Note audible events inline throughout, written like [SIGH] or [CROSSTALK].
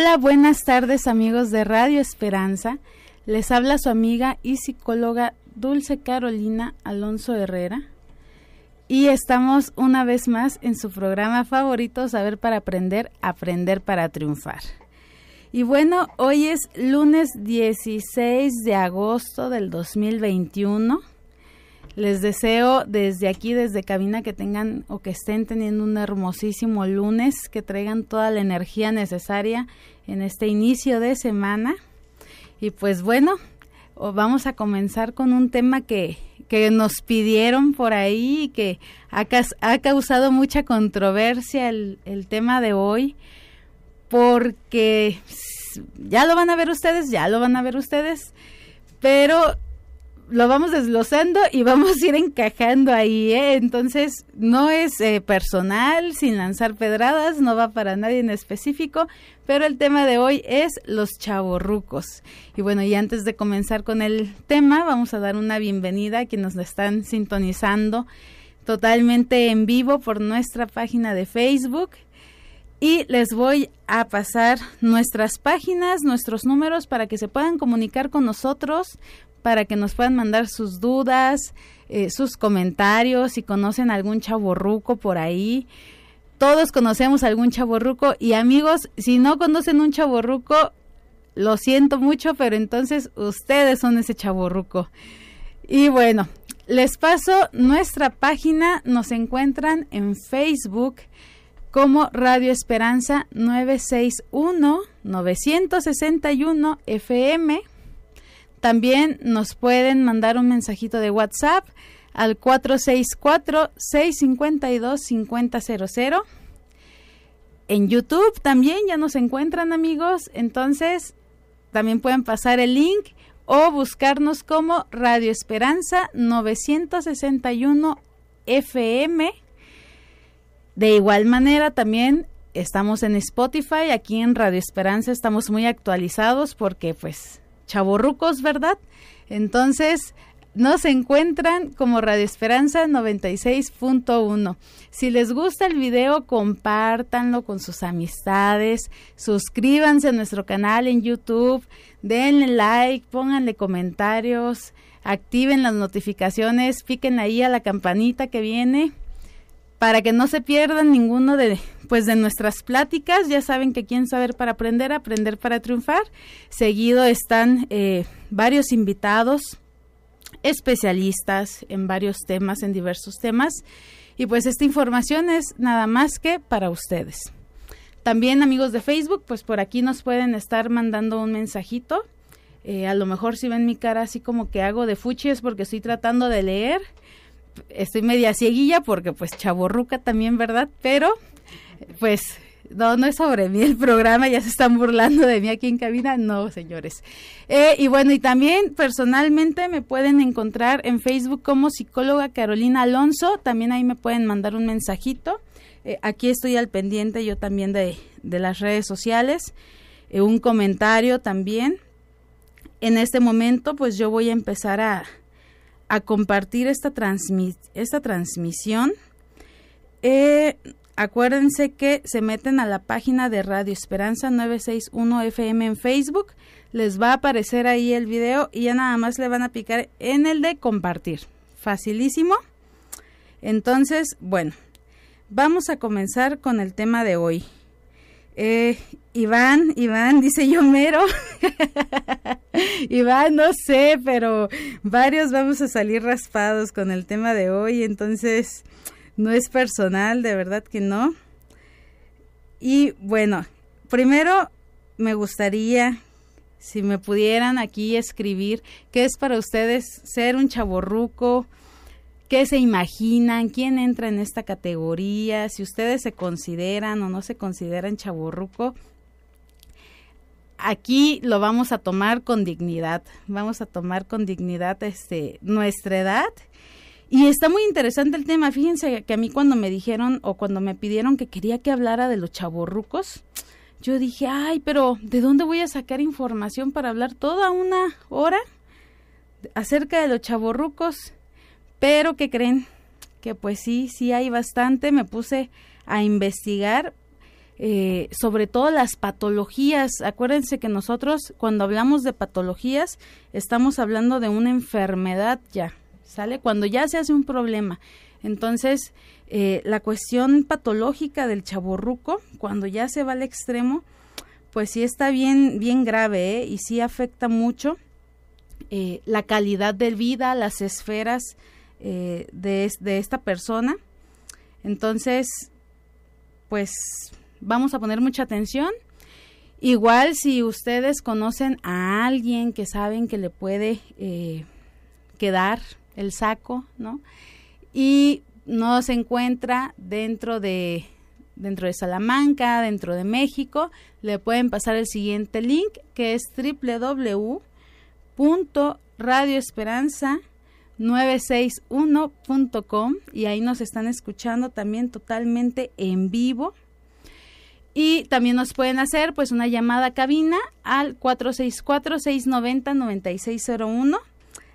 Hola, buenas tardes amigos de Radio Esperanza. Les habla su amiga y psicóloga Dulce Carolina Alonso Herrera. Y estamos una vez más en su programa favorito, Saber para Aprender, Aprender para Triunfar. Y bueno, hoy es lunes 16 de agosto del 2021. Les deseo desde aquí, desde cabina, que tengan o que estén teniendo un hermosísimo lunes, que traigan toda la energía necesaria en este inicio de semana. Y pues bueno, vamos a comenzar con un tema que, que nos pidieron por ahí y que ha, causado mucha controversia el, el tema de hoy, porque ya lo van a ver ustedes, ya lo van a ver ustedes, pero lo vamos desglosando y vamos a ir encajando ahí, ¿eh? Entonces, no es eh, personal, sin lanzar pedradas, no va para nadie en específico, pero el tema de hoy es los chavorrucos. Y bueno, y antes de comenzar con el tema, vamos a dar una bienvenida a quienes nos están sintonizando totalmente en vivo por nuestra página de Facebook. Y les voy a pasar nuestras páginas, nuestros números para que se puedan comunicar con nosotros, para que nos puedan mandar sus dudas, eh, sus comentarios, si conocen algún chaborruco por ahí. Todos conocemos algún chaborruco y amigos, si no conocen un chaborruco, lo siento mucho, pero entonces ustedes son ese chaborruco. Y bueno, les paso nuestra página, nos encuentran en Facebook como Radio Esperanza 961 961 FM también nos pueden mandar un mensajito de WhatsApp al 464-652-5000. En YouTube también ya nos encuentran amigos, entonces también pueden pasar el link o buscarnos como Radio Esperanza 961 FM. De igual manera también estamos en Spotify, aquí en Radio Esperanza estamos muy actualizados porque pues chavorrucos, ¿verdad? Entonces, nos encuentran como Radio Esperanza 96.1. Si les gusta el video, compártanlo con sus amistades, suscríbanse a nuestro canal en YouTube, denle like, pónganle comentarios, activen las notificaciones, piquen ahí a la campanita que viene para que no se pierdan ninguno de pues de nuestras pláticas ya saben que quieren saber para aprender aprender para triunfar. Seguido están eh, varios invitados especialistas en varios temas en diversos temas. Y pues esta información es nada más que para ustedes. También amigos de Facebook pues por aquí nos pueden estar mandando un mensajito. Eh, a lo mejor si ven mi cara así como que hago de fuchi es porque estoy tratando de leer. Estoy media cieguilla porque pues chaborruca también, ¿verdad? Pero pues no, no es sobre mí el programa, ya se están burlando de mí aquí en cabina, no, señores. Eh, y bueno, y también personalmente me pueden encontrar en Facebook como psicóloga Carolina Alonso, también ahí me pueden mandar un mensajito. Eh, aquí estoy al pendiente yo también de, de las redes sociales, eh, un comentario también. En este momento, pues yo voy a empezar a, a compartir esta, esta transmisión. Acuérdense que se meten a la página de Radio Esperanza 961 FM en Facebook. Les va a aparecer ahí el video y ya nada más le van a picar en el de compartir. Facilísimo. Entonces, bueno, vamos a comenzar con el tema de hoy. Eh, Iván, Iván, [LAUGHS] dice yo mero. [LAUGHS] Iván, no sé, pero varios vamos a salir raspados con el tema de hoy, entonces no es personal, de verdad que no. Y bueno, primero me gustaría, si me pudieran aquí escribir, qué es para ustedes ser un chaborruco, ¿Qué se imaginan? ¿Quién entra en esta categoría? Si ustedes se consideran o no se consideran chaburruco, aquí lo vamos a tomar con dignidad. Vamos a tomar con dignidad este, nuestra edad. Y está muy interesante el tema. Fíjense que a mí cuando me dijeron o cuando me pidieron que quería que hablara de los chaborrucos, yo dije, ay, pero ¿de dónde voy a sacar información para hablar toda una hora acerca de los chaborrucos? Pero que creen que pues sí, sí hay bastante. Me puse a investigar. eh, sobre todo las patologías. Acuérdense que nosotros cuando hablamos de patologías estamos hablando de una enfermedad ya, ¿sale? Cuando ya se hace un problema. Entonces, eh, la cuestión patológica del chaborruco, cuando ya se va al extremo, pues sí está bien, bien grave ¿eh? y sí afecta mucho eh, la calidad de vida, las esferas de, de esta persona. Entonces, pues vamos a poner mucha atención. Igual si ustedes conocen a alguien que saben que le puede quedar el saco, ¿no? Y no se encuentra dentro de dentro de Salamanca, dentro de México, le pueden pasar el siguiente link que es www.radioesperanza961.com y ahí nos están escuchando también totalmente en vivo. Y también nos pueden hacer pues una llamada a cabina al 464-690-9601.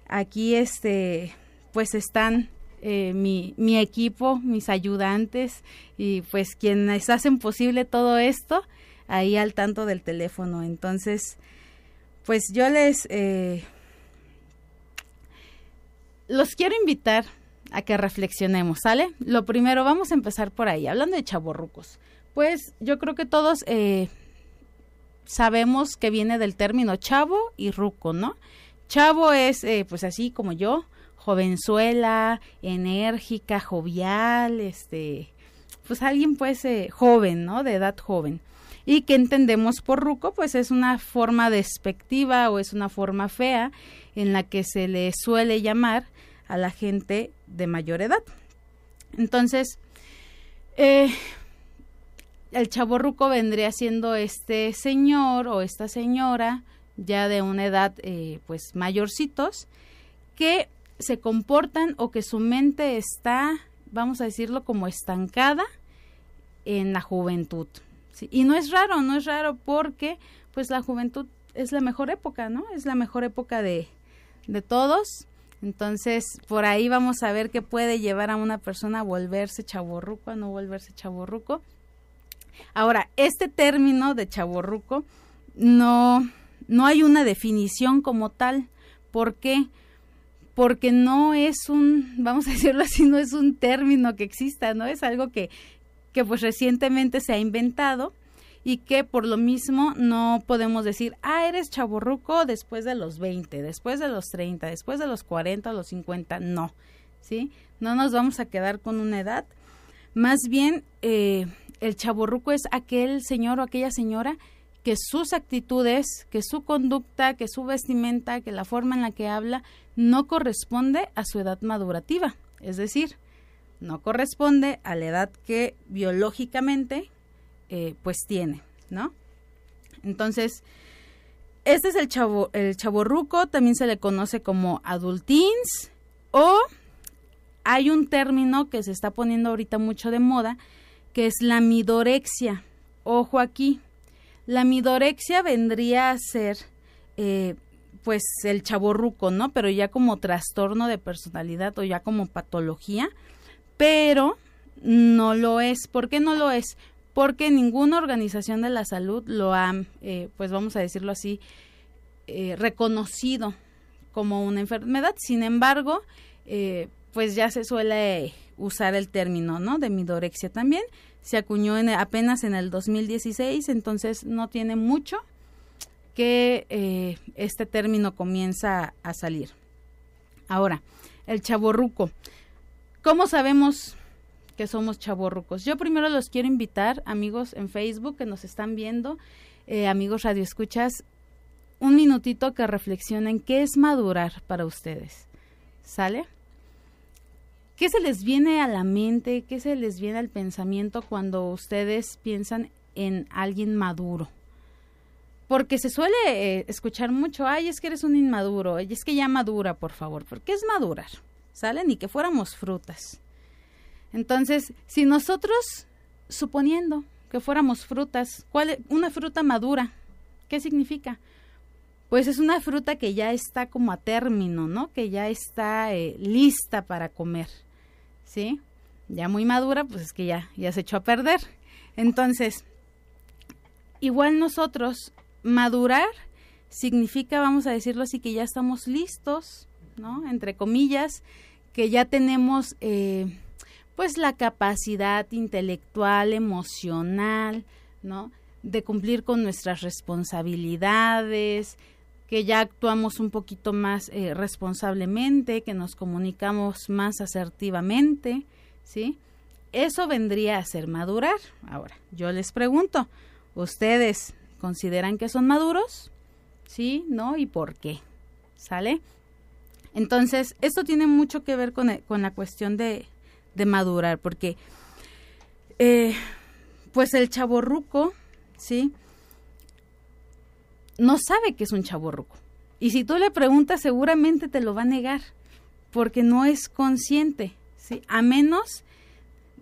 Aquí este pues están eh, mi, mi equipo, mis ayudantes y pues quienes hacen posible todo esto ahí al tanto del teléfono. Entonces, pues yo les eh, los quiero invitar a que reflexionemos, ¿sale? Lo primero, vamos a empezar por ahí, hablando de chaborrucos. Pues yo creo que todos eh, sabemos que viene del término chavo y ruco, ¿no? Chavo es, pues así como yo, jovenzuela, enérgica, jovial, este, pues alguien pues eh, joven, ¿no? De edad joven. Y que entendemos por ruco, pues es una forma despectiva o es una forma fea en la que se le suele llamar a la gente de mayor edad. Entonces, eh, el chavo ruco vendría siendo este señor o esta señora ya de una edad eh, pues mayorcitos que se comportan o que su mente está, vamos a decirlo, como estancada en la juventud. Y no es raro, no es raro porque pues la juventud es la mejor época, ¿no? Es la mejor época de, de todos. Entonces, por ahí vamos a ver qué puede llevar a una persona a volverse chaborruco, a no volverse chaborruco. Ahora, este término de chaborruco no, no hay una definición como tal. ¿Por qué? porque no es un, vamos a decirlo así, no es un término que exista, ¿no? Es algo que, que pues recientemente se ha inventado y que por lo mismo no podemos decir, ah, eres chaborruco después de los 20, después de los 30, después de los 40, los 50, no, ¿sí? No nos vamos a quedar con una edad. Más bien, eh, el chaborruco es aquel señor o aquella señora que sus actitudes, que su conducta, que su vestimenta, que la forma en la que habla no corresponde a su edad madurativa, es decir, no corresponde a la edad que biológicamente eh, pues tiene, ¿no? Entonces, este es el chavo, el chaborruco, también se le conoce como adultins o hay un término que se está poniendo ahorita mucho de moda, que es la midorexia. Ojo aquí, la midorexia vendría a ser eh, pues el chaborruco, ¿no? Pero ya como trastorno de personalidad o ya como patología, pero no lo es. ¿Por qué no lo es? Porque ninguna organización de la salud lo ha, eh, pues vamos a decirlo así, eh, reconocido como una enfermedad. Sin embargo, pues ya se suele usar el término, ¿no? De midorexia también se acuñó en, apenas en el 2016, entonces no tiene mucho que eh, este término comienza a salir. Ahora, el chaborruco. ¿Cómo sabemos que somos chaborrucos? Yo primero los quiero invitar, amigos en Facebook que nos están viendo, eh, amigos radioescuchas, un minutito que reflexionen qué es madurar para ustedes. ¿Sale? ¿Qué se les viene a la mente? ¿Qué se les viene al pensamiento cuando ustedes piensan en alguien maduro? Porque se suele eh, escuchar mucho, ay, es que eres un inmaduro, y es que ya madura, por favor. ¿Por qué es madurar? ¿Sale? Ni que fuéramos frutas. Entonces, si nosotros, suponiendo que fuéramos frutas, ¿cuál una fruta madura? ¿Qué significa? Pues es una fruta que ya está como a término, ¿no? Que ya está eh, lista para comer. ¿sí? Ya muy madura, pues es que ya, ya se echó a perder. Entonces, igual nosotros madurar significa, vamos a decirlo así, que ya estamos listos, ¿no? Entre comillas, que ya tenemos eh, pues la capacidad intelectual, emocional, ¿no? De cumplir con nuestras responsabilidades, que ya actuamos un poquito más eh, responsablemente, que nos comunicamos más asertivamente, ¿sí? Eso vendría a ser madurar. Ahora, yo les pregunto, ¿ustedes consideran que son maduros? ¿Sí? ¿No? ¿Y por qué? ¿Sale? Entonces, esto tiene mucho que ver con, e, con la cuestión de, de madurar, porque eh, pues el chaborruco, ¿sí? No sabe que es un chaborruco. Y si tú le preguntas, seguramente te lo va a negar, porque no es consciente, ¿sí? A menos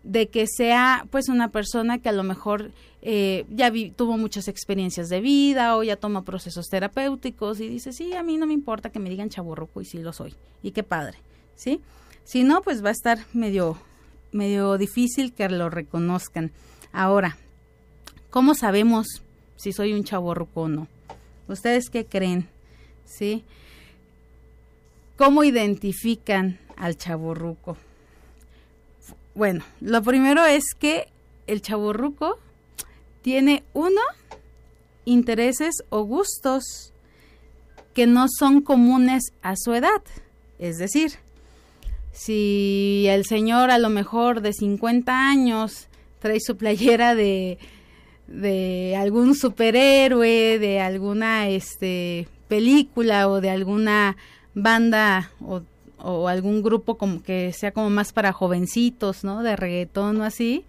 de que sea pues una persona que a lo mejor eh, ya tuvo muchas experiencias de vida o ya toma procesos terapéuticos y dice, sí, a mí no me importa que me digan chaborroco y sí lo soy. Y qué padre, ¿sí? Si no, pues va a estar medio, medio difícil que lo reconozcan. Ahora, ¿cómo sabemos si soy un chaborroco o no? ¿Ustedes qué creen? ¿Sí? ¿Cómo identifican al chaborruco? Bueno, lo primero es que el chaborruco tiene uno, intereses o gustos que no son comunes a su edad. Es decir, si el señor a lo mejor de 50 años trae su playera de, de algún superhéroe, de alguna este, película o de alguna banda o, algún grupo como que sea como más para jovencitos, ¿no? De reggaetón o así,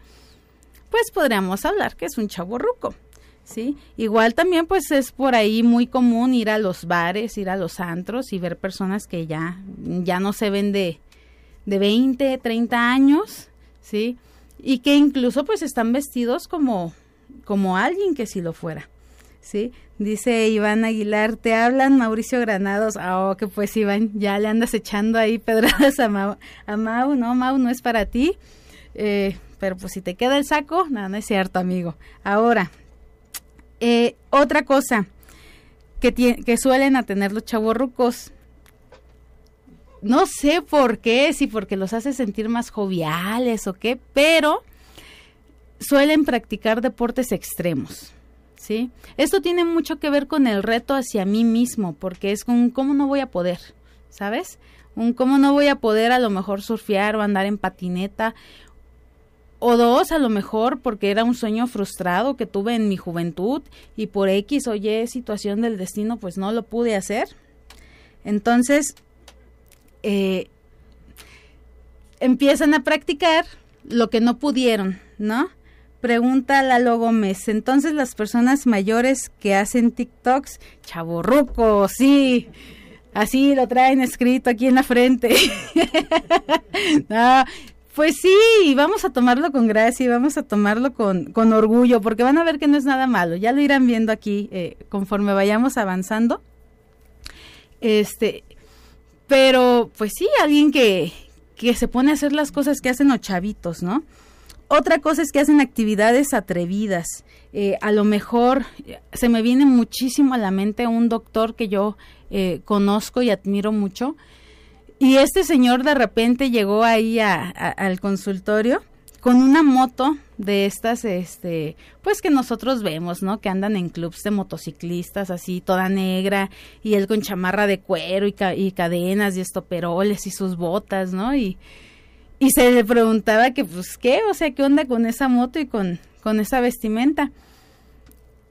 pues podríamos hablar que es un chavo ruco. ¿Sí? Igual también pues es por ahí muy común ir a los bares, ir a los antros y ver personas que ya, ya no se ven de, de 20, 30 años, ¿sí? Y que incluso pues están vestidos como, como alguien que si lo fuera, ¿sí? Dice Iván Aguilar, te hablan Mauricio Granados. Ah, oh, que pues Iván, ya le andas echando ahí pedradas a Mau. A Mau, no, Mau no es para ti. Eh, pero pues si te queda el saco, no, no es cierto, amigo. Ahora, eh, otra cosa que, que suelen tener los chavorrucos, no sé por qué, si porque los hace sentir más joviales o qué, pero suelen practicar deportes extremos. ¿Sí? Esto tiene mucho que ver con el reto hacia mí mismo, porque es un cómo no voy a poder, ¿sabes? Un cómo no voy a poder a lo mejor surfear o andar en patineta o dos, a lo mejor porque era un sueño frustrado que tuve en mi juventud y por X o Y situación del destino pues no lo pude hacer. Entonces, eh, empiezan a practicar lo que no pudieron, ¿no? Pregunta Lalo Gómez. Entonces las personas mayores que hacen TikToks, chaborruco, sí. Así lo traen escrito aquí en la frente. [LAUGHS] no, pues sí, vamos a tomarlo con gracia y vamos a tomarlo con, con, orgullo, porque van a ver que no es nada malo. Ya lo irán viendo aquí eh, conforme vayamos avanzando. Este, pero pues sí, alguien que, que se pone a hacer las cosas que hacen los chavitos, ¿no? Otra cosa es que hacen actividades atrevidas. Eh, a lo mejor eh, se me viene muchísimo a la mente un doctor que yo conozco y admiro mucho, y este señor de repente llegó ahí al consultorio con una moto de estas, este, pues que nosotros vemos, ¿no? Que andan en clubs de motociclistas así, toda negra, y él con chamarra de cuero y, y cadenas y estoperoles y sus botas, ¿no? Y, y se le preguntaba que, pues, ¿qué? O sea, ¿qué onda con esa moto y con, con esa vestimenta?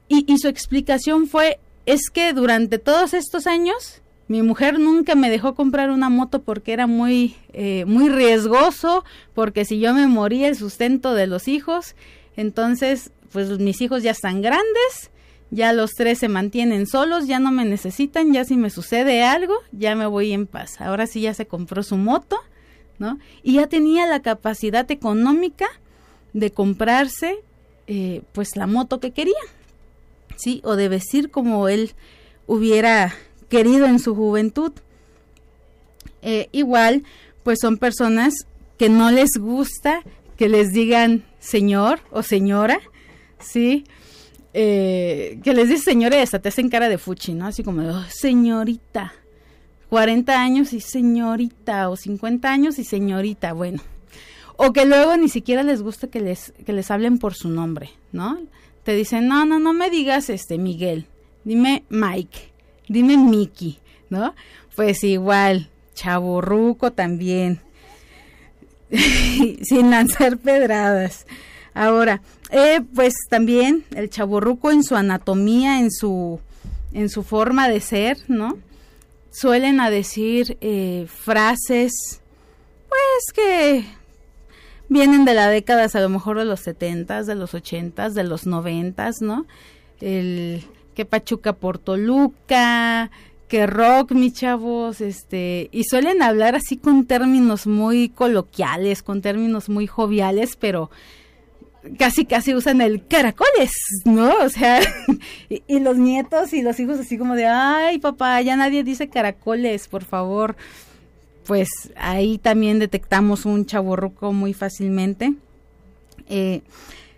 Y, y su explicación fue, es que durante todos estos años mi mujer nunca me dejó comprar una moto porque era muy, eh, muy riesgoso, porque si yo me moría el sustento de los hijos, entonces pues mis hijos ya están grandes, ya los tres se mantienen solos, ya no me necesitan, ya si me sucede algo, ya me voy en paz. Ahora sí ya se compró su moto, Y ya tenía la capacidad económica de comprarse eh, pues la moto que quería, ¿sí? O de vestir como él hubiera querido en su juventud. Eh, igual, pues son personas que no les gusta que les digan señor o señora, ¿sí? eh, que les dice señores, te hacen cara de fuchi, ¿no? Así como, oh, señorita. 40 años y señorita, o 50 años y señorita, bueno. O que luego ni siquiera les gusta que les, que les hablen por su nombre, ¿no? Te dicen, no, no, no me digas este Miguel, dime Mike, dime Mickey, ¿no? Pues igual, chaborruco también, [LAUGHS] sin lanzar pedradas. Ahora, eh, pues también el chaborruco en su anatomía, en su, en su forma de ser, ¿no? Suelen a decir eh, frases, pues que vienen de la década a lo mejor de los setentas, de los ochentas, de los noventas, ¿no? El que Pachuca por Toluca, que rock, mis chavos, este, y suelen hablar así con términos muy coloquiales, con términos muy joviales, pero casi casi usan el caracoles, ¿no? O sea, [LAUGHS] y, los nietos y los hijos así como de, ay papá, ya nadie dice caracoles, por favor. Pues ahí también detectamos un chaborruco muy fácilmente. Eh,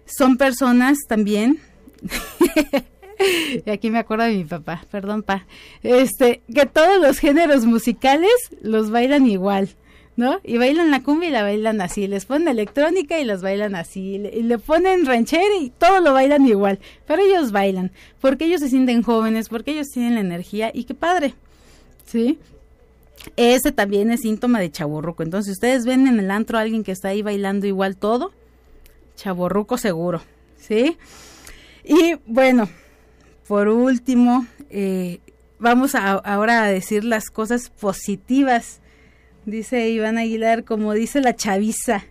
son personas también, [LAUGHS] y aquí me acuerdo de mi papá, perdón pa, este, que todos los géneros musicales los bailan igual. ¿No? Y bailan la cumbia y la bailan así, les ponen electrónica y los bailan así, y le, ponen ranchera y todo lo bailan igual, pero ellos bailan, porque ellos se sienten jóvenes, porque ellos tienen la energía y qué padre, ¿sí? Ese también es síntoma de chaborruco, entonces ustedes ven en el antro a alguien que está ahí bailando igual todo, chaborruco seguro, ¿sí? Y bueno, por último, eh, vamos a, ahora a decir las cosas positivas Dice Iván Aguilar, como dice la chaviza.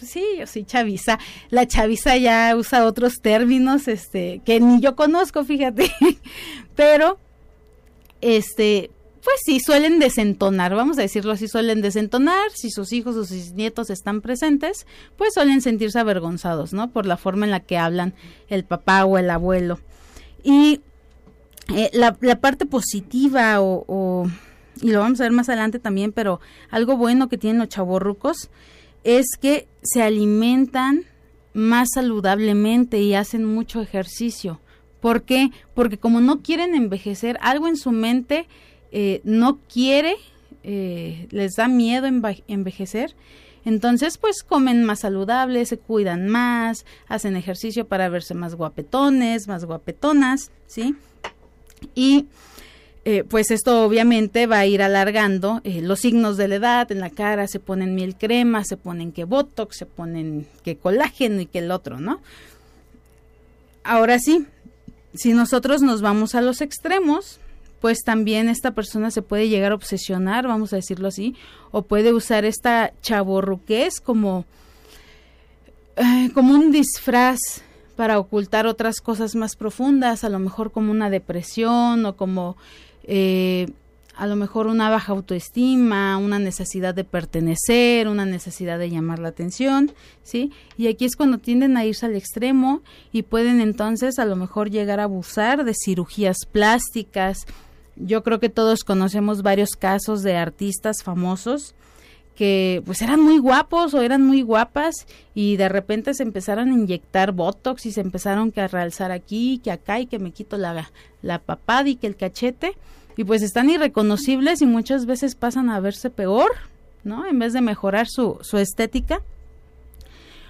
Sí, yo soy chaviza. La chaviza ya usa otros términos, este, que ni yo conozco, fíjate. [LAUGHS] Pero, este, pues sí, suelen desentonar, vamos a decirlo así, suelen desentonar, si sus hijos o sus nietos están presentes, pues suelen sentirse avergonzados, ¿no? Por la forma en la que hablan el papá o el abuelo. Y eh, la, la, parte positiva o y lo vamos a ver más adelante también, pero algo bueno que tienen los chavorrucos es que se alimentan más saludablemente y hacen mucho ejercicio. ¿Por qué? Porque como no quieren envejecer, algo en su mente eh, no quiere, eh, les da miedo envejecer. Entonces, pues comen más saludable, se cuidan más, hacen ejercicio para verse más guapetones, más guapetonas, ¿sí? Y eh, pues esto obviamente va a ir alargando eh, los signos de la edad en la cara, se ponen miel crema, se ponen que botox, se ponen que colágeno y que el otro, ¿no? Ahora sí, si nosotros nos vamos a los extremos, pues también esta persona se puede llegar a obsesionar, vamos a decirlo así, o puede usar esta chaborruquez como, eh, como un disfraz para ocultar otras cosas más profundas, a lo mejor como una depresión o como eh, a lo mejor una baja autoestima, una necesidad de pertenecer, una necesidad de llamar la atención, ¿sí? Y aquí es cuando tienden a irse al extremo y pueden entonces a lo mejor llegar a abusar de cirugías plásticas. Yo creo que todos conocemos varios casos de artistas famosos que pues eran muy guapos o eran muy guapas y de repente se empezaron a inyectar botox y se empezaron a realzar aquí, que acá y que me quito la, la papada y que el cachete y pues están irreconocibles y muchas veces pasan a verse peor, ¿no? En vez de mejorar su, su estética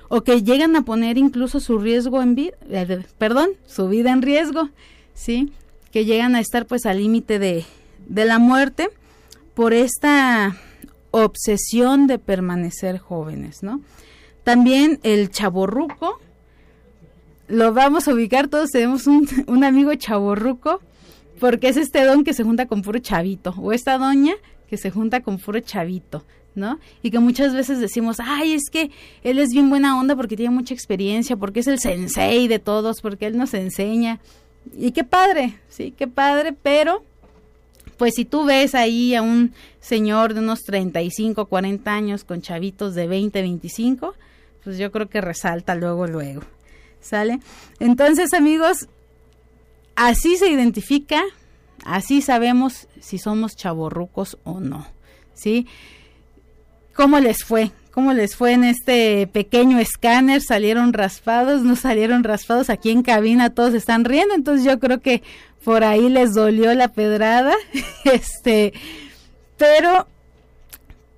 o que llegan a poner incluso su riesgo en vida, eh, perdón, su vida en riesgo, ¿sí? Que llegan a estar pues al límite de, de la muerte por esta obsesión de permanecer jóvenes, ¿no? También el chaborruco, lo vamos a ubicar, todos tenemos un, [LAUGHS] un amigo chaborruco, porque es este don que se junta con puro chavito, o esta doña que se junta con puro chavito, ¿no? Y que muchas veces decimos, ay, es que él es bien buena onda porque tiene mucha experiencia, porque es el sensei de todos, porque él nos enseña. Y qué padre, sí, qué padre, pero pues si tú ves ahí a un señor de unos 35, 40 años con chavitos de 20, 25, pues yo creo que resalta luego, luego. ¿Sale? Entonces, amigos, así se identifica, así sabemos si somos chavorrucos o no. ¿Sí? ¿Cómo les fue cómo les fue en este pequeño escáner, salieron raspados, no salieron raspados, aquí en cabina todos están riendo, entonces yo creo que por ahí les dolió la pedrada, [LAUGHS] este, pero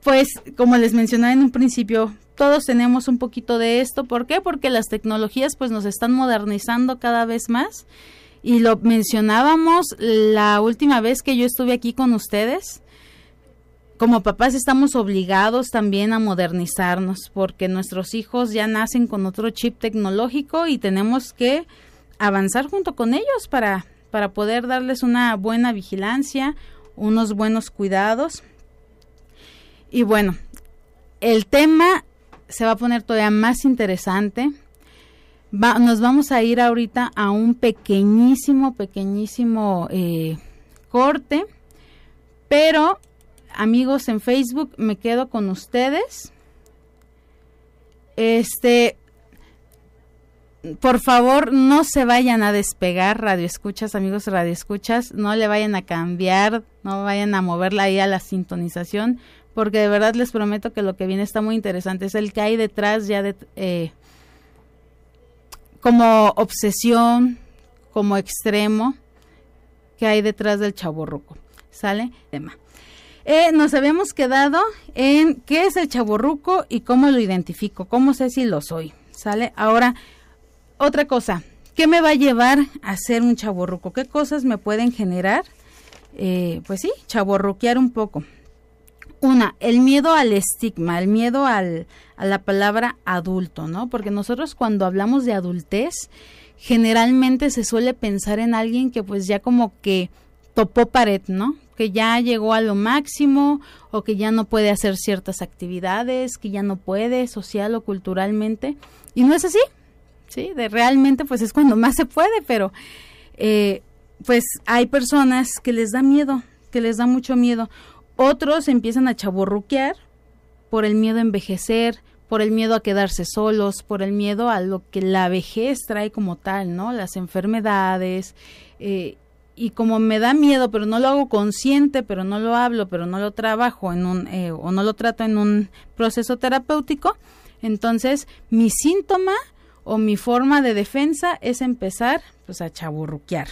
pues como les mencionaba en un principio, todos tenemos un poquito de esto, ¿por qué? Porque las tecnologías pues nos están modernizando cada vez más. Y lo mencionábamos la última vez que yo estuve aquí con ustedes. Como papás estamos obligados también a modernizarnos porque nuestros hijos ya nacen con otro chip tecnológico y tenemos que avanzar junto con ellos para, para poder darles una buena vigilancia, unos buenos cuidados. Y bueno, el tema se va a poner todavía más interesante nos vamos a ir ahorita a un pequeñísimo, pequeñísimo eh, corte, pero amigos en Facebook, me quedo con ustedes. Este, por favor, no se vayan a despegar, radio escuchas, amigos radio escuchas, no le vayan a cambiar, no vayan a moverla ahí a la sintonización, porque de verdad les prometo que lo que viene está muy interesante. Es el que hay detrás ya de eh, como obsesión, como extremo que hay detrás del chaborruco. ¿Sale? Tema. Eh, nos habíamos quedado en qué es el chaborruco y cómo lo identifico, cómo sé si lo soy. ¿Sale? Ahora, otra cosa, ¿qué me va a llevar a ser un chaborruco? ¿Qué cosas me pueden generar? Eh, pues sí, chaborruquear un poco. Una, el miedo al estigma, el miedo al, a la palabra adulto, ¿no? Porque nosotros cuando hablamos de adultez, generalmente se suele pensar en alguien que pues ya como que topó pared, ¿no? Que ya llegó a lo máximo o que ya no puede hacer ciertas actividades, que ya no puede social o culturalmente. Y no es así, ¿sí? De realmente pues es cuando más se puede, pero eh, pues hay personas que les da miedo, que les da mucho miedo. Otros empiezan a chaborruquear por el miedo a envejecer, por el miedo a quedarse solos, por el miedo a lo que la vejez trae como tal, ¿no? Las enfermedades. Eh, y como me da miedo, pero no lo hago consciente, pero no lo hablo, pero no lo trabajo en un, eh, o no lo trato en un proceso terapéutico, entonces mi síntoma o mi forma de defensa es empezar pues a chaburruquear.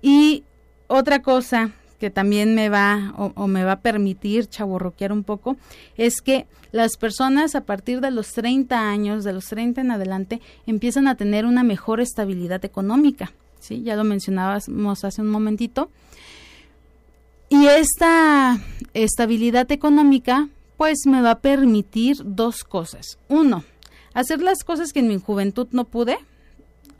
Y otra cosa que también me va o, me va a permitir chaborroquear un poco, es que las personas a partir de los 30 años, de los 30 en adelante, empiezan a tener una mejor estabilidad económica. ¿Sí? Ya lo mencionábamos hace un momentito. Y esta estabilidad económica, pues me va a permitir dos cosas. Uno, hacer las cosas que en mi juventud no pude,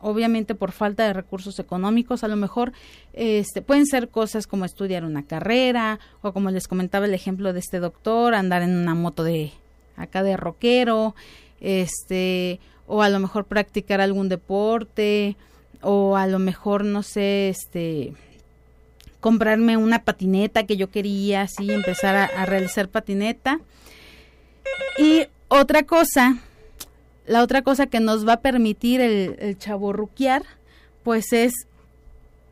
obviamente por falta de recursos económicos, a lo mejor este, pueden ser cosas como estudiar una carrera o como les comentaba el ejemplo de este doctor, andar en una moto de acá de rockero, este, o a lo mejor practicar algún deporte o a lo mejor no sé, este, comprarme una patineta que yo quería, así empezar a, realizar patineta. Y otra cosa la otra cosa que nos va a permitir el, el chaborruquear, pues es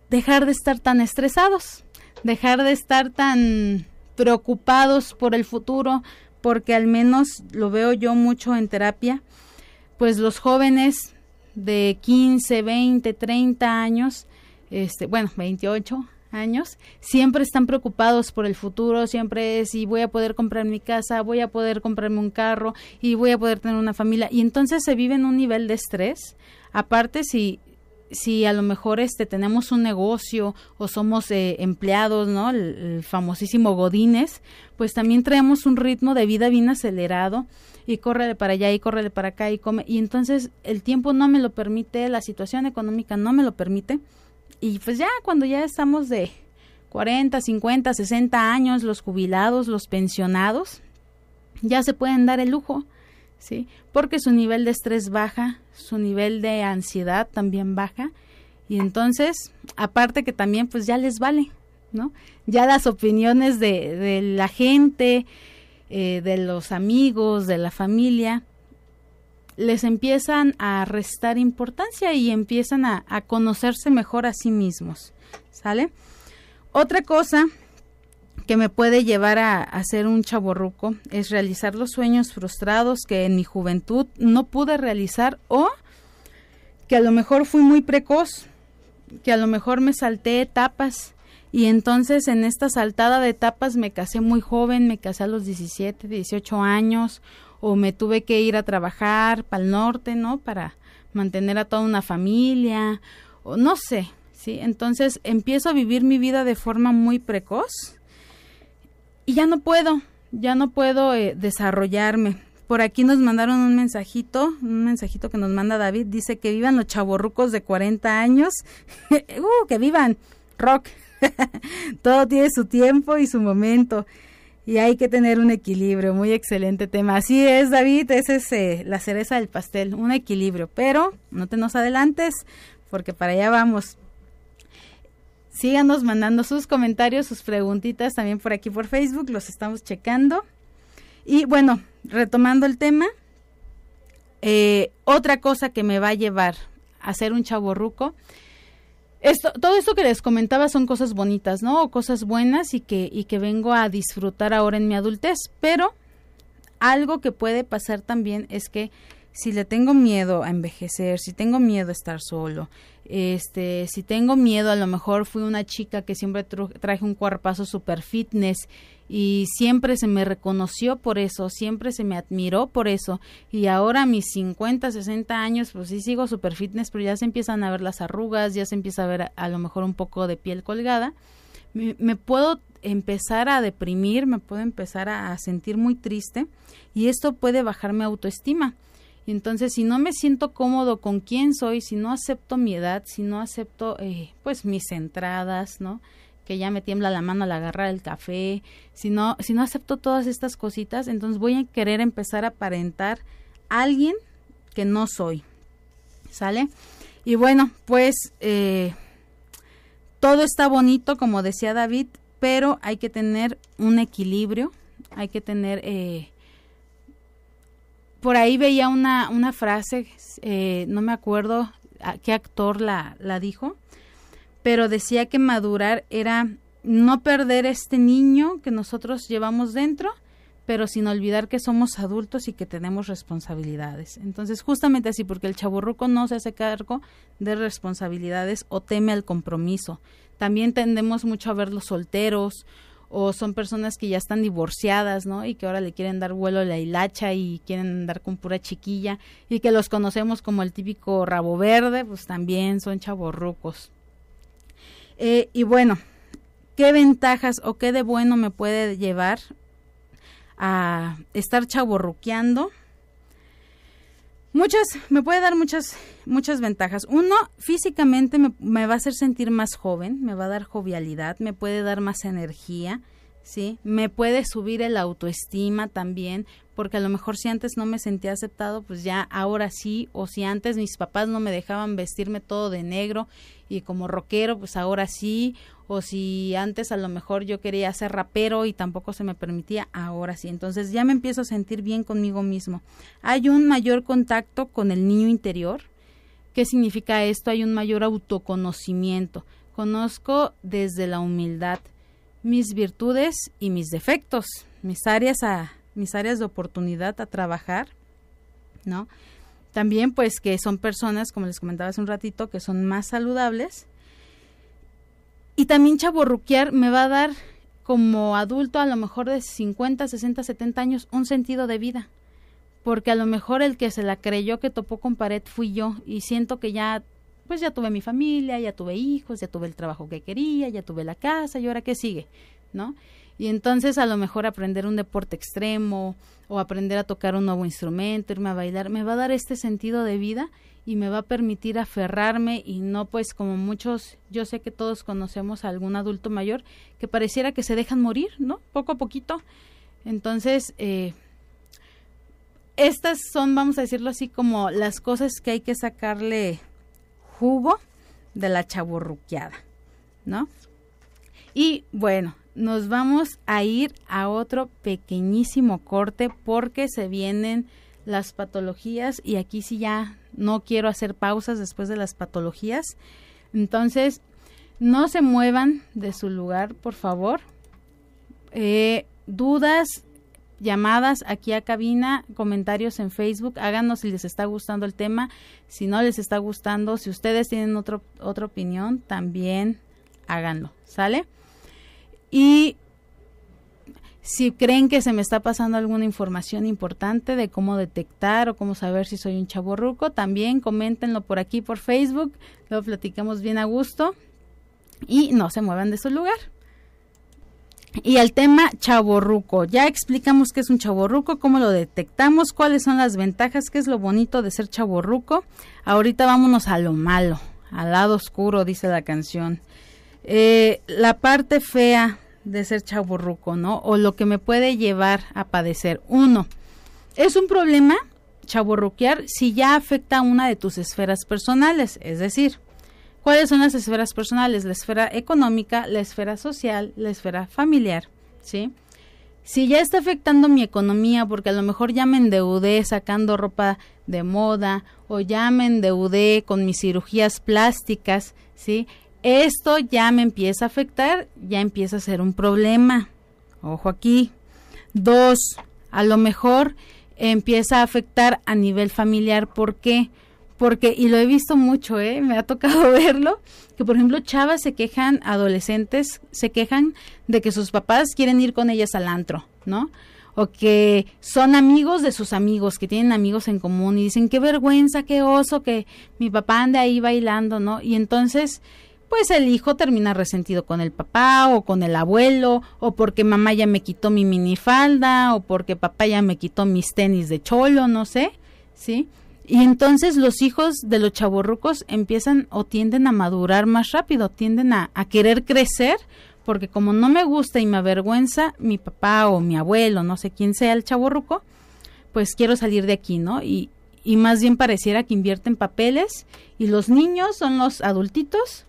dejar de estar tan estresados, dejar de estar tan preocupados por el futuro, porque al menos lo veo yo mucho en terapia, pues los jóvenes de 15, 20, 30 años, este, bueno, 28 años, siempre están preocupados por el futuro, siempre es y voy a poder comprar mi casa, voy a poder comprarme un carro y voy a poder tener una familia y entonces se vive en un nivel de estrés. Aparte si si a lo mejor este tenemos un negocio o somos eh, empleados, ¿no? El, famosísimo Godines, pues también traemos un ritmo de vida bien acelerado y córrele para allá y córrele para acá y come. Y entonces el tiempo no me lo permite, la situación económica no me lo permite. Y pues ya cuando ya estamos de 40, 50, 60 años, los jubilados, los pensionados, ya se pueden dar el lujo, ¿sí? Porque su nivel de estrés baja, su nivel de ansiedad también baja, y entonces, aparte que también pues ya les vale, ¿no? Ya las opiniones de, de la gente, eh, de los amigos, de la familia, les empiezan a restar importancia y empiezan a, conocerse mejor a sí mismos. ¿Sale? Otra cosa que me puede llevar a, a ser un chaborruco es realizar los sueños frustrados que en mi juventud no pude realizar o que a lo mejor fui muy precoz, que a lo mejor me salté etapas y entonces en esta saltada de etapas me casé muy joven, me casé a los 17, 18 años o me tuve que ir a trabajar para el norte, ¿no? Para mantener a toda una familia o no sé, ¿sí? Entonces empiezo a vivir mi vida de forma muy precoz y ya no puedo, ya no puedo eh, desarrollarme. Por aquí nos mandaron un mensajito, un mensajito que nos manda David, dice que vivan los chavorrucos de 40 años, [LAUGHS] uh, que vivan rock. [LAUGHS] Todo tiene su tiempo y su momento y hay que tener un equilibrio, muy excelente tema. Así es, David, esa es eh, la cereza del pastel, un equilibrio, pero no te nos adelantes porque para allá vamos. Síganos mandando sus comentarios, sus preguntitas también por aquí por Facebook, los estamos checando. Y bueno, retomando el tema, eh, otra cosa que me va a llevar a ser un chaborruco, esto, todo esto que les comentaba son cosas bonitas, ¿no? O cosas buenas y que, y que vengo a disfrutar ahora en mi adultez, pero algo que puede pasar también es que si le tengo miedo a envejecer, si tengo miedo a estar solo, este, si tengo miedo, a lo mejor fui una chica que siempre traje un cuerpazo super fitness y siempre se me reconoció por eso, siempre se me admiró por eso y ahora mis 50, 60 años pues sí sigo super fitness, pero ya se empiezan a ver las arrugas, ya se empieza a ver a, lo mejor un poco de piel colgada, me, puedo empezar a deprimir, me puedo empezar a, a sentir muy triste y esto puede bajar mi autoestima. Y entonces, si no me siento cómodo con quién soy, si no acepto mi edad, si no acepto, eh, pues, mis entradas, ¿no? Que ya me tiembla la mano al agarrar el café, si no, si no acepto todas estas cositas, entonces voy a querer empezar a aparentar a alguien que no soy. ¿Sale? Y bueno, pues eh, todo está bonito, como decía David, pero hay que tener un equilibrio, hay que tener eh, por ahí veía una, una frase, eh, no me acuerdo a qué actor la, la dijo, pero decía que madurar era no perder este niño que nosotros llevamos dentro, pero sin olvidar que somos adultos y que tenemos responsabilidades. Entonces, justamente así, porque el chaburruco no se hace cargo de responsabilidades o teme al compromiso. También tendemos mucho a ver los solteros o son personas que ya están divorciadas, ¿no? Y que ahora le quieren dar vuelo a la hilacha y quieren andar con pura chiquilla y que los conocemos como el típico rabo verde, pues también son chavorrucos. Eh, y bueno, ¿qué ventajas o qué de bueno me puede llevar a estar chaborruqueando? Muchas, me puede dar muchas, muchas ventajas. Uno, físicamente me, me, va a hacer sentir más joven, me va a dar jovialidad, me puede dar más energía, ¿sí? Me puede subir el autoestima también, porque a lo mejor si antes no me sentía aceptado, pues ya ahora sí, o si antes mis papás no me dejaban vestirme todo de negro y como rockero, pues ahora sí, o si antes a lo mejor yo quería ser rapero y tampoco se me permitía, ahora sí. Entonces ya me empiezo a sentir bien conmigo mismo. Hay un mayor contacto con el niño interior. ¿Qué significa esto? Hay un mayor autoconocimiento. Conozco desde la humildad mis virtudes y mis defectos, mis áreas a mis áreas de oportunidad a trabajar, ¿no? También pues que son personas, como les comentaba hace un ratito, que son más saludables y también chaborruquear me va a dar como adulto a lo mejor de 50, 60, 70 años un sentido de vida. Porque a lo mejor el que se la creyó que topó con pared fui yo y siento que ya pues ya tuve mi familia, ya tuve hijos, ya tuve el trabajo que quería, ya tuve la casa y ahora qué sigue, ¿no? Y entonces a lo mejor aprender un deporte extremo o aprender a tocar un nuevo instrumento, irme a bailar, me va a dar este sentido de vida y me va a permitir aferrarme y no pues como muchos, yo sé que todos conocemos a algún adulto mayor que pareciera que se dejan morir, ¿no? Poco a poquito. Entonces, eh, estas son, vamos a decirlo así, como las cosas que hay que sacarle jugo de la chaburruqueada, ¿no? Y bueno, nos vamos a ir a otro pequeñísimo corte porque se vienen las patologías y aquí sí ya no quiero hacer pausas después de las patologías. Entonces, no se muevan de su lugar, por favor. Eh, dudas, llamadas aquí a cabina, comentarios en Facebook, háganos si les está gustando el tema, si no les está gustando, si ustedes tienen otro, otra opinión, también háganlo, ¿sale? Y si creen que se me está pasando alguna información importante de cómo detectar o cómo saber si soy un chavo ruco, también coméntenlo por aquí por Facebook, lo platicamos bien a gusto y no se muevan de su lugar. Y el tema chaborruco. Ya explicamos qué es un chaborruco, cómo lo detectamos, cuáles son las ventajas, qué es lo bonito de ser chaborruco. Ahorita vámonos a lo malo, al lado oscuro, dice la canción. Eh, la parte fea de ser chaborruco, ¿no? O lo que me puede llevar a padecer. Uno, es un problema chaborruquear si ya afecta a una de tus esferas personales, es decir, ¿cuáles son las esferas personales? La esfera económica, la esfera social, la esfera familiar, ¿sí? Si ya está afectando mi economía porque a lo mejor ya me endeudé sacando ropa de moda o ya me endeudé con mis cirugías plásticas, ¿sí? Esto ya me empieza a afectar, ya empieza a ser un problema. Ojo aquí. Dos, a lo mejor empieza a afectar a nivel familiar. ¿Por qué? Porque, y lo he visto mucho, ¿eh? me ha tocado [LAUGHS] verlo, que por ejemplo chavas se quejan, adolescentes se quejan de que sus papás quieren ir con ellas al antro, ¿no? O que son amigos de sus amigos, que tienen amigos en común y dicen, qué vergüenza, qué oso que mi papá ande ahí bailando, ¿no? Y entonces pues el hijo termina resentido con el papá o con el abuelo o porque mamá ya me quitó mi minifalda o porque papá ya me quitó mis tenis de cholo, no sé, ¿sí? Y entonces los hijos de los chavorrucos empiezan o tienden a madurar más rápido, tienden a, querer crecer porque como no me gusta y me avergüenza mi papá o mi abuelo, no sé quién sea el chavorruco, pues quiero salir de aquí, ¿no? Y, y más bien pareciera que invierten papeles y los niños son los adultitos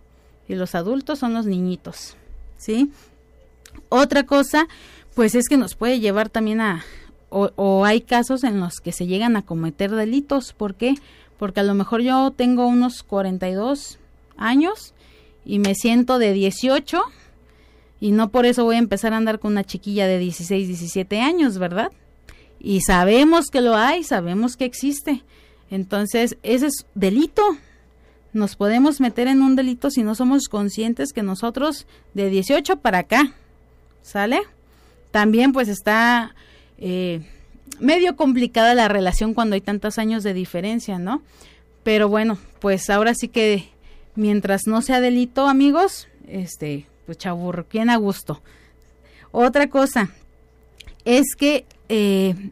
y los adultos son los niñitos, ¿sí? Otra cosa, pues es que nos puede llevar también a, o, hay casos en los que se llegan a cometer delitos, ¿por qué? Porque a lo mejor yo tengo unos 42 años y me siento de 18 y no por eso voy a empezar a andar con una chiquilla de 16, 17 años, ¿verdad? Y sabemos que lo hay, sabemos que existe. Entonces, ese es delito, nos podemos meter en un delito si no somos conscientes que nosotros de 18 para acá, ¿sale? También pues está eh, medio complicada la relación cuando hay tantos años de diferencia, ¿no? Pero bueno, pues ahora sí que mientras no sea delito, amigos, este, pues quién a gusto. Otra cosa es que eh,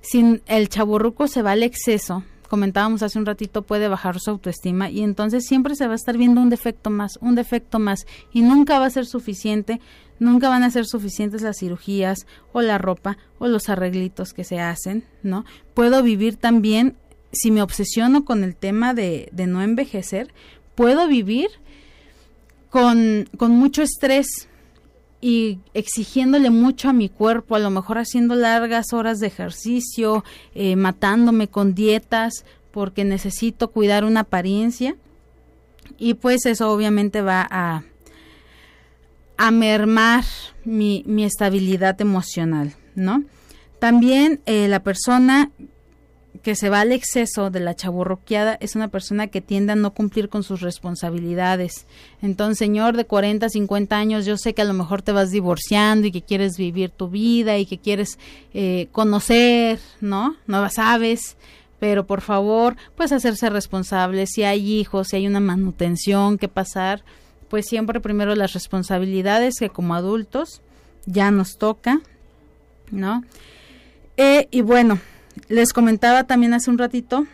sin el chaburruco se va al exceso, comentábamos hace un ratito, puede bajar su autoestima y entonces siempre se va a estar viendo un defecto más, un defecto más y nunca va a ser suficiente, nunca van a ser suficientes las cirugías o la ropa o los arreglitos que se hacen, ¿no? Puedo vivir también, si me obsesiono con el tema de, de no envejecer, puedo vivir con, con mucho estrés, y exigiéndole mucho a mi cuerpo, a lo mejor haciendo largas horas de ejercicio, eh, matándome con dietas porque necesito cuidar una apariencia y pues eso obviamente va a, a mermar mi, mi estabilidad emocional, ¿no? También eh, la persona que se va al exceso de la chaburroqueada es una persona que tiende a no cumplir con sus responsabilidades. Entonces, señor de 40, 50 años, yo sé que a lo mejor te vas divorciando y que quieres vivir tu vida y que quieres eh, conocer, ¿no? Nuevas aves, pero por favor, pues hacerse responsable. Si hay hijos, si hay una manutención que pasar, pues siempre primero las responsabilidades que como adultos ya nos toca, ¿no? Eh, y bueno, les comentaba también hace un ratito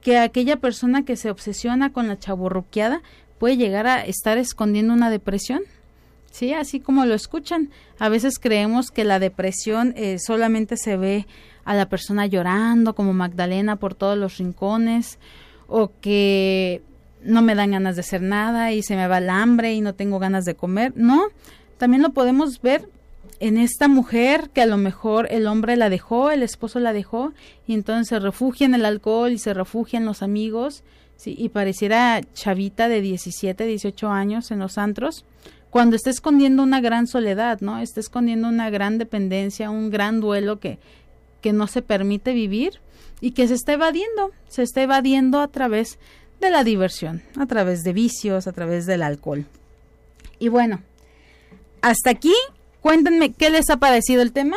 que aquella persona que se obsesiona con la chaburruqueada puede llegar a estar escondiendo una depresión. Sí, así como lo escuchan. A veces creemos que la depresión eh, solamente se ve a la persona llorando como Magdalena por todos los rincones o que no me dan ganas de hacer nada y se me va el hambre y no tengo ganas de comer. No, también lo podemos ver en esta mujer que a lo mejor el hombre la dejó, el esposo la dejó, y entonces se refugia en el alcohol y se refugia en los amigos, y pareciera chavita de 17, 18 años en los antros, cuando está escondiendo una gran soledad, ¿no? Está escondiendo una gran dependencia, un gran duelo que, que no se permite vivir y que se está evadiendo, se está evadiendo a través de la diversión, a través de vicios, a través del alcohol. Y bueno, hasta aquí, cuéntenme qué les ha parecido el tema.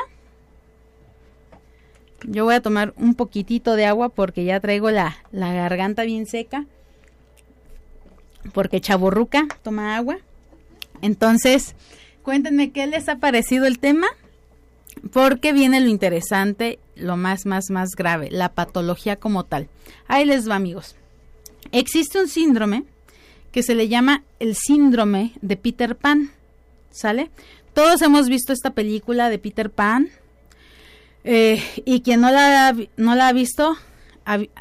Yo voy a tomar un poquitito de agua porque ya traigo la, la garganta bien seca. Porque chaborruca toma agua. Entonces, cuéntenme qué les ha parecido el tema, porque viene lo interesante, lo más, más, más grave, la patología como tal. Ahí les va, amigos. Existe un síndrome que se le llama el síndrome de Peter Pan, ¿sale? Todos hemos visto esta película de Peter Pan, eh, y quien no la, no la ha visto,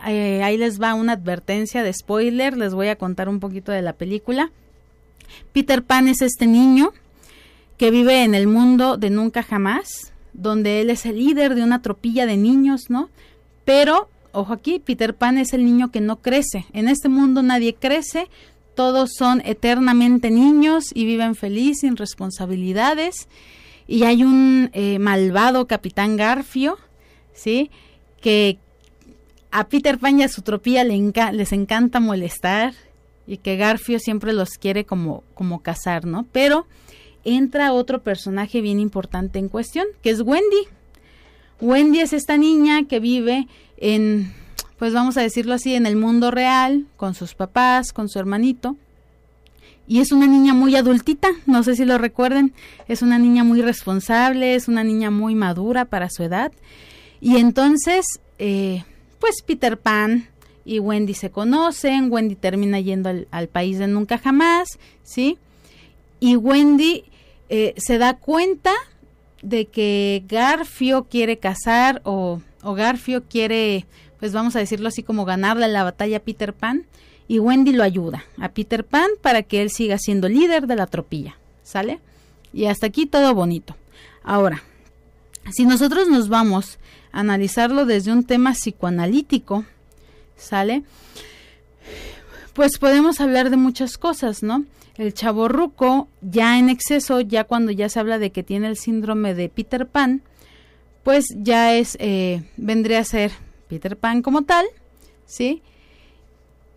eh, ahí les va una advertencia de spoiler, les voy a contar un poquito de la película. Peter Pan es este niño que vive en el mundo de nunca jamás, donde él es el líder de una tropilla de niños, ¿no? Pero, ojo aquí, Peter Pan es el niño que no crece. En este mundo nadie crece, todos son eternamente niños y viven feliz, sin responsabilidades. Y hay un eh, malvado capitán Garfio, ¿sí? Que a Peter Pan y a su tropilla les encanta molestar y que Garfio siempre los quiere como, como cazar, ¿no? Pero entra otro personaje bien importante en cuestión, que es Wendy. Wendy es esta niña que vive en, pues vamos a decirlo así, en el mundo real, con sus papás, con su hermanito. Y es una niña muy adultita, no sé si lo recuerden, es una niña muy responsable, es una niña muy madura para su edad. Y entonces, eh, pues Peter Pan y Wendy se conocen, Wendy termina yendo al, país de nunca jamás, ¿sí? Y Wendy eh, se da cuenta de que Garfio quiere casar o, o, Garfio quiere, pues vamos a decirlo así como ganarle la batalla a Peter Pan y Wendy lo ayuda a Peter Pan para que él siga siendo líder de la tropilla, ¿sale? Y hasta aquí todo bonito. Ahora, si nosotros nos vamos a analizarlo desde un tema psicoanalítico, ¿sale? Pues podemos hablar de muchas cosas, ¿no? El chaborruco, ya en exceso, ya cuando ya se habla de que tiene el síndrome de Peter Pan, pues ya es, eh, vendría a ser Peter Pan como tal, ¿sí?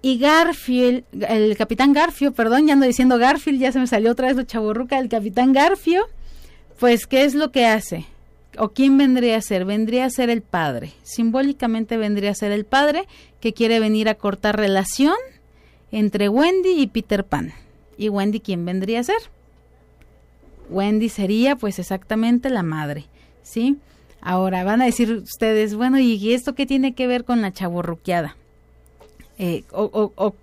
Y Garfield, el capitán Garfio, perdón, ya ando diciendo Garfield, ya se me salió otra vez la chaborruca, el capitán Garfio, pues, ¿qué es lo que hace? o quién vendría a ser? Vendría a ser el padre. Simbólicamente vendría a ser el padre que quiere venir a cortar relación entre Wendy y Peter Pan. ¿Y Wendy quién vendría a ser? Wendy sería pues exactamente la madre, ¿sí? Ahora van a decir ustedes, bueno, ¿y esto qué tiene que ver con la chaborruqueada? Eh, o, o,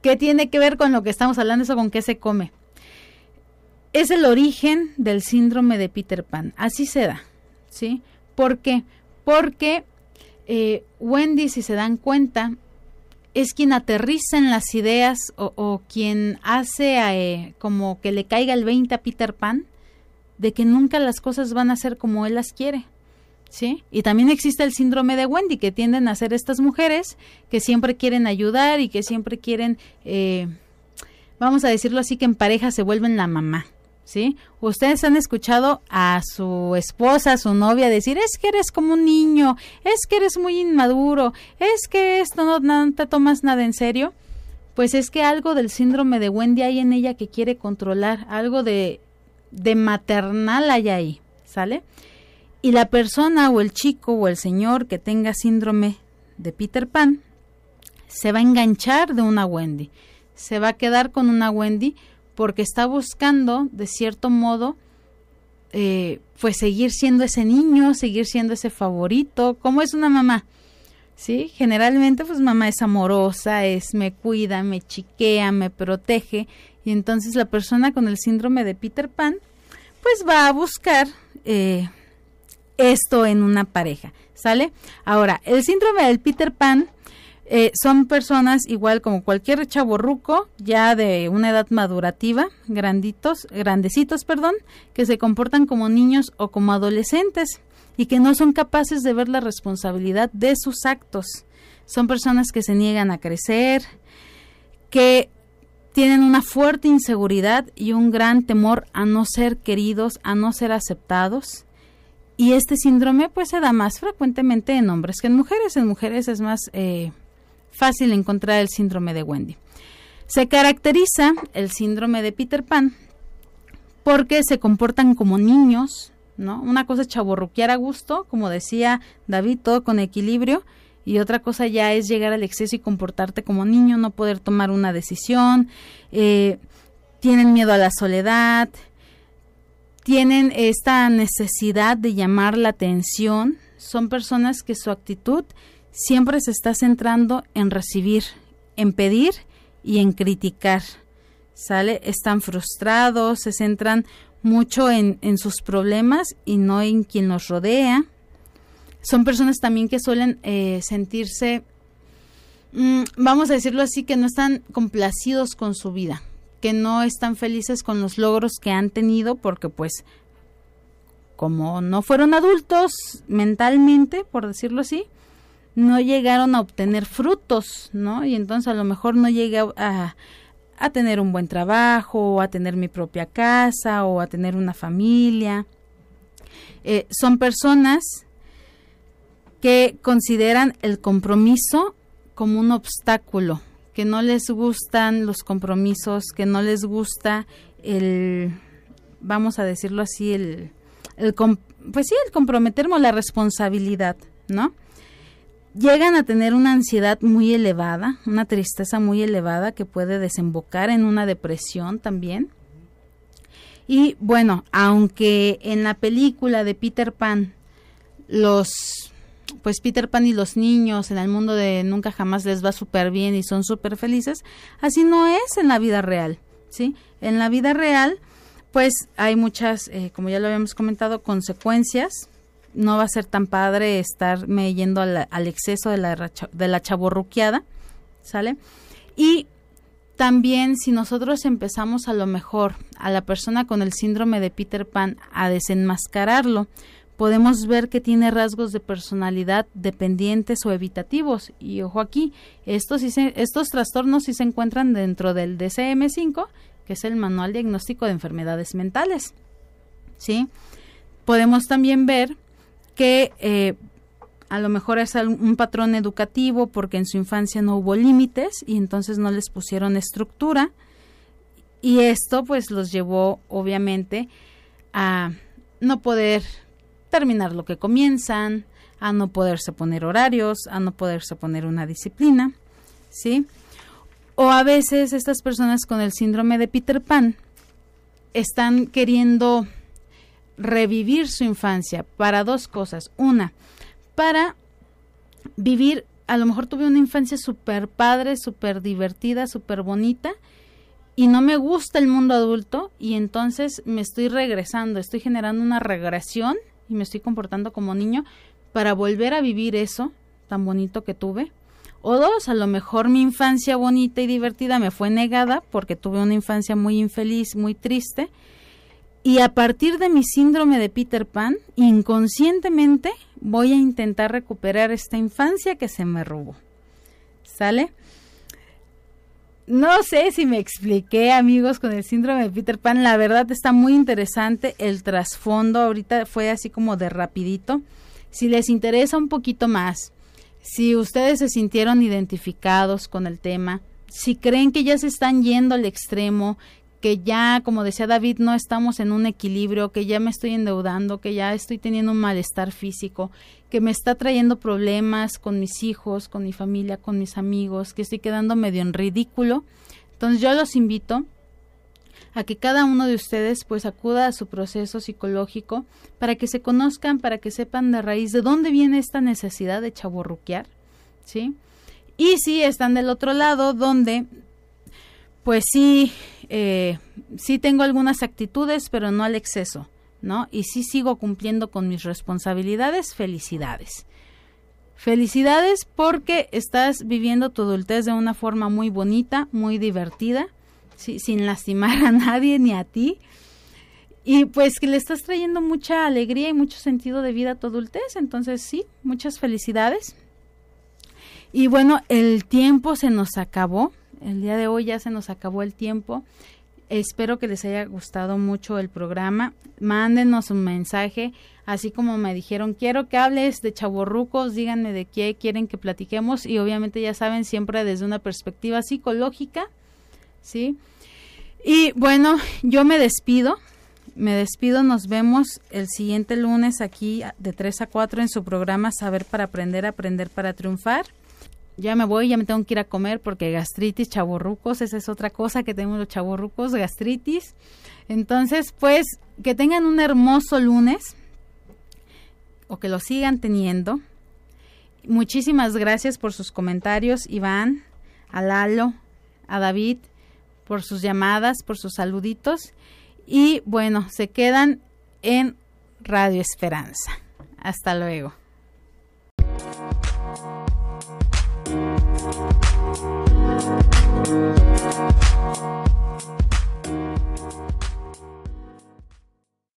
qué tiene que ver con lo que estamos hablando, eso con qué se come? Es el origen del síndrome de Peter Pan, así se da. ¿sí? ¿Por qué? Porque eh, Wendy, si se dan cuenta, es quien aterriza en las ideas o, quien hace eh, como que le caiga el 20 a Peter Pan de que nunca las cosas van a ser como él las quiere. ¿Sí? Y también existe el síndrome de Wendy, que tienden a ser estas mujeres que siempre quieren ayudar y que siempre quieren, eh, vamos a decirlo así, que en pareja se vuelven la mamá, ¿sí? Ustedes han escuchado a su esposa, a su novia decir, es que eres como un niño, es que eres muy inmaduro, es que esto no, no te tomas nada en serio. Pues es que algo del síndrome de Wendy hay en ella que quiere controlar, algo de, de maternal hay ahí, ¿sale? Y la persona o el chico o el señor que tenga síndrome de Peter Pan se va a enganchar de una Wendy, se va a quedar con una Wendy porque está buscando, de cierto modo, eh, pues seguir siendo ese niño, seguir siendo ese favorito, como es una mamá. ¿Sí? Generalmente pues mamá es amorosa, es me cuida, me chiquea, me protege y entonces la persona con el síndrome de Peter Pan pues va a buscar eh, esto en una pareja, ¿sale? Ahora, el síndrome del Peter Pan eh, son personas igual como cualquier chaborruco, ya de una edad madurativa, granditos, grandecitos, perdón, que se comportan como niños o como adolescentes y que no son capaces de ver la responsabilidad de sus actos. Son personas que se niegan a crecer, que tienen una fuerte inseguridad y un gran temor a no ser queridos, a no ser aceptados. Y este síndrome pues se da más frecuentemente en hombres que en mujeres. En mujeres es más eh, fácil encontrar el síndrome de Wendy. Se caracteriza el síndrome de Peter Pan porque se comportan como niños, ¿no? Una cosa es chaborruquear a gusto, como decía David, todo con equilibrio, y otra cosa ya es llegar al exceso y comportarte como niño, no poder tomar una decisión, eh, tienen miedo a la soledad, tienen esta necesidad de llamar la atención, son personas que su actitud siempre se está centrando en recibir, en pedir y en criticar. ¿Sale? Están frustrados, se centran mucho en, sus problemas y no en quien los rodea son personas también que suelen eh, sentirse, mm, vamos a decirlo así, que no están complacidos con su vida, que no están felices con los logros que han tenido porque pues como no fueron adultos mentalmente, por decirlo así, no llegaron a obtener frutos, ¿no? Y entonces a lo mejor no llegué a, a tener un buen trabajo, o a tener mi propia casa, o a tener una familia. Eh, son personas que consideran el compromiso como un obstáculo, que no les gustan los compromisos, que no les gusta el, vamos a decirlo así, el, el pues sí, el comprometerme la responsabilidad, ¿no? Llegan a tener una ansiedad muy elevada, una tristeza muy elevada que puede desembocar en una depresión también. Y bueno, aunque en la película de Peter Pan los pues Peter Pan y los niños en el mundo de nunca jamás les va súper bien y son súper felices, así no es en la vida real, ¿sí? En la vida real, pues hay muchas, eh, como ya lo habíamos comentado, consecuencias. No va a ser tan padre estarme yendo al, al exceso de la, de la chaborruqueada, ¿sale? Y también si nosotros empezamos a lo mejor a la persona con el síndrome de Peter Pan a desenmascararlo, podemos ver que tiene rasgos de personalidad dependientes o evitativos. Y ojo aquí, estos, estos trastornos sí se encuentran dentro del DCM5, que es el Manual Diagnóstico de Enfermedades Mentales. ¿Sí? Podemos también ver que eh, a lo mejor es un patrón educativo porque en su infancia no hubo límites y entonces no les pusieron estructura. Y esto pues los llevó obviamente a no poder terminar lo que comienzan, a no poderse poner horarios, a no poderse poner una disciplina, ¿sí? O a veces estas personas con el síndrome de Peter Pan están queriendo revivir su infancia para dos cosas. Una, para vivir, a lo mejor tuve una infancia súper padre, súper divertida, súper bonita, y no me gusta el mundo adulto y entonces me estoy regresando, estoy generando una regresión y me estoy comportando como niño para volver a vivir eso tan bonito que tuve. O dos, a lo mejor mi infancia bonita y divertida me fue negada porque tuve una infancia muy infeliz, muy triste. Y a partir de mi síndrome de Peter Pan, inconscientemente voy a intentar recuperar esta infancia que se me robó. ¿Sale? No sé si me expliqué, amigos, con el síndrome de Peter Pan. La verdad está muy interesante el trasfondo. Ahorita fue así como de rapidito. Si les interesa un poquito más, si ustedes se sintieron identificados con el tema, si creen que ya se están yendo al extremo, que ya, como decía David, no estamos en un equilibrio, que ya me estoy endeudando, que ya estoy teniendo un malestar físico, que me está trayendo problemas con mis hijos, con mi familia, con mis amigos, que estoy quedando medio en ridículo. Entonces yo los invito a que cada uno de ustedes pues acuda a su proceso psicológico para que se conozcan, para que sepan de raíz de dónde viene esta necesidad de chaborruquear, ¿sí? Y si están del otro lado, donde pues sí, eh, sí tengo algunas actitudes, pero no al exceso, ¿no? Y sí sigo cumpliendo con mis responsabilidades, felicidades. Felicidades porque estás viviendo tu adultez de una forma muy bonita, muy divertida, sin lastimar a nadie ni a ti. Y pues que le estás trayendo mucha alegría y mucho sentido de vida a tu adultez. Entonces sí, muchas felicidades. Y bueno, el tiempo se nos acabó El día de hoy ya se nos acabó el tiempo. Espero que les haya gustado mucho el programa. Mándenos un mensaje, así como me dijeron, quiero que hables de chaborrucos, díganme de qué quieren que platiquemos y obviamente ya saben, siempre desde una perspectiva psicológica, ¿sí? Y bueno, yo me despido, me despido, nos vemos el siguiente lunes aquí de 3 a 4 en su programa Saber para Aprender, Aprender para Triunfar ya me voy, ya me tengo que ir a comer porque gastritis, chaborrucos, esa es otra cosa que tenemos los chaborrucos, gastritis. Entonces, pues, que tengan un hermoso lunes o que lo sigan teniendo. Muchísimas gracias por sus comentarios, Iván, a Lalo, a David, por sus llamadas, por sus saluditos. Y bueno, se quedan en Radio Esperanza. Hasta luego.